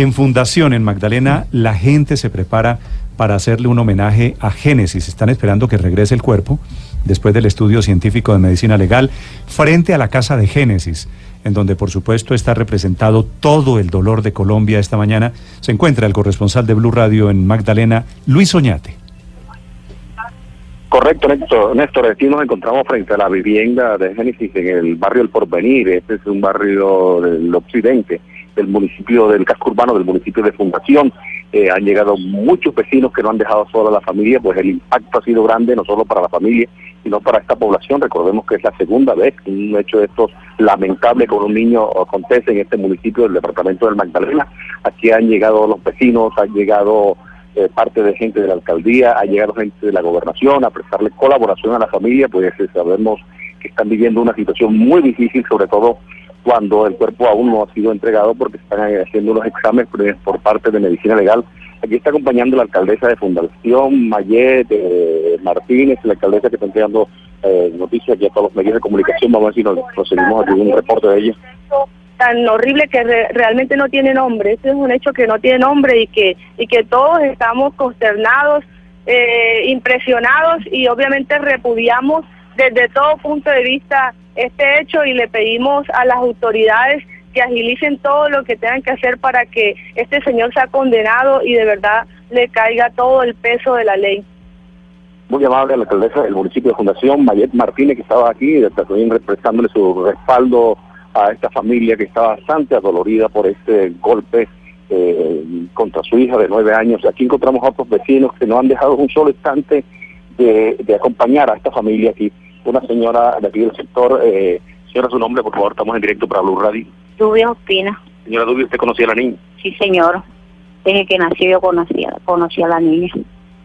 En Fundación, en Magdalena, la gente se prepara para hacerle un homenaje a Génesis. Están esperando que regrese el cuerpo después del estudio científico de medicina legal frente a la casa de Génesis, en donde por supuesto está representado todo el dolor de Colombia esta mañana. Se encuentra el corresponsal de Blue Radio en Magdalena, Luis Oñate. Correcto, Néstor. Néstor, aquí nos encontramos frente a la vivienda de Génesis en el barrio El Porvenir. Este es un barrio del occidente del municipio del casco urbano, del municipio de Fundación. Eh, han llegado muchos vecinos que no han dejado sola a la familia, pues el impacto ha sido grande no solo para la familia, sino para esta población. Recordemos que es la segunda vez que un hecho de estos lamentable con un niño acontece en este municipio del departamento del Magdalena. Aquí han llegado los vecinos, han llegado eh, parte de gente de la alcaldía, ha llegado gente de la gobernación a prestarle colaboración a la familia, pues eh, sabemos que están viviendo una situación muy difícil, sobre todo cuando el cuerpo aún no ha sido entregado porque están haciendo los exámenes por parte de medicina legal. Aquí está acompañando la alcaldesa de Fundación, Mayet, eh, Martínez, la alcaldesa que está entregando noticias aquí a todos los medios de comunicación. Vamos a ver si nos procedimos a un reporte de ella tan horrible que realmente no tiene nombre. Este es un hecho que no tiene nombre y que, y que todos estamos consternados, eh, impresionados y obviamente repudiamos desde todo punto de vista este hecho y le pedimos a las autoridades que agilicen todo lo que tengan que hacer para que este señor sea condenado y de verdad le caiga todo el peso de la ley. Muy amable a la alcaldesa del municipio de Fundación, Mayet Martínez, que estaba aquí, también expresándole su respaldo a esta familia que está bastante adolorida por este golpe eh, contra su hija de nueve años. Aquí encontramos a otros vecinos que no han dejado un solo instante de, acompañar a esta familia aquí. Una señora de aquí del sector, eh, señora, su nombre, por favor, estamos en directo para Blue Radio. Dubia Ospina. Señora Dubia, ¿usted conocía a la niña? Sí, señor. Desde que nació yo conocía, conocía a la niña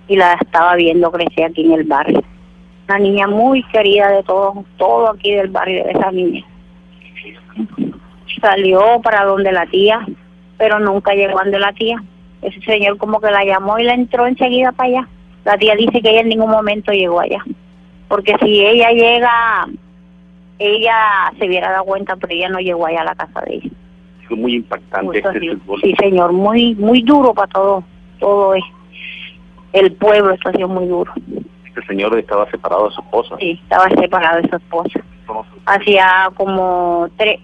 y la estaba viendo crecer aquí en el barrio. Una niña muy querida de todos, todo aquí del barrio de esa niña salió para donde la tía, pero nunca llegó donde la tía. Ese señor como que la llamó y la entró enseguida para allá. La tía dice que ella en ningún momento llegó allá. Porque si ella llega, ella se hubiera dado cuenta, pero ella no llegó allá a la casa de ella. Fue muy impactante este Sí, señor, muy muy duro para todo, todo es. El pueblo, esto ha sido muy duro. Este señor estaba separado de su esposa. Sí, estaba separado de su esposa hacía como tres,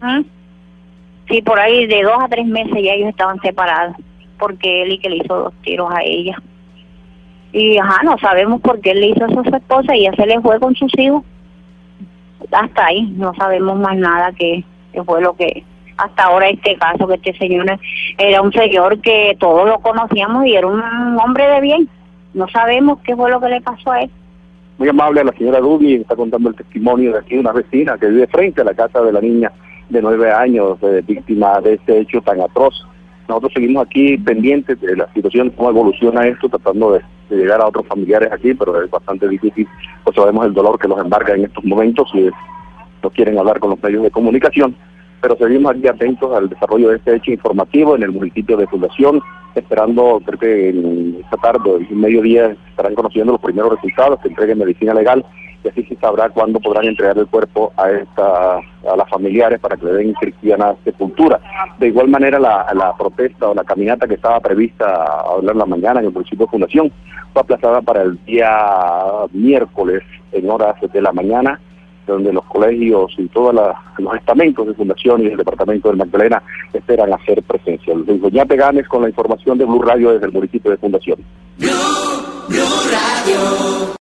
¿Mm? sí, por ahí de dos a tres meses ya ellos estaban separados, porque él y que le hizo dos tiros a ella. Y ajá, no sabemos por qué le hizo eso a su esposa y ya se le fue con sus hijos. Hasta ahí, no sabemos más nada que, que fue lo que hasta ahora este caso, que este señor era un señor que todos lo conocíamos y era un hombre de bien. No sabemos qué fue lo que le pasó a él muy amable a la señora Dubi, está contando el testimonio de aquí una vecina que vive frente a la casa de la niña de nueve años, eh, víctima de este hecho tan atroz. Nosotros seguimos aquí pendientes de la situación, cómo evoluciona esto, tratando de, llegar a otros familiares aquí, pero es bastante difícil, pues sabemos el dolor que los embarga en estos momentos y no quieren hablar con los medios de comunicación. Pero seguimos aquí atentos al desarrollo de este hecho informativo en el municipio de Fundación, esperando, creo que en esta tarde, en mediodía, estarán conociendo los primeros resultados que entreguen medicina legal así se sabrá cuándo podrán entregar el cuerpo a esta a las familiares para que le den cristiana sepultura. De igual manera, la, protesta o la caminata que estaba prevista a hablar la mañana en el municipio de Fundación fue aplazada para el día miércoles en horas de la mañana donde los colegios y todos los estamentos de fundación y del departamento del Magdalena esperan hacer presencia. Luis Doñate Ganes con la información de Blue Radio desde el municipio de Fundación.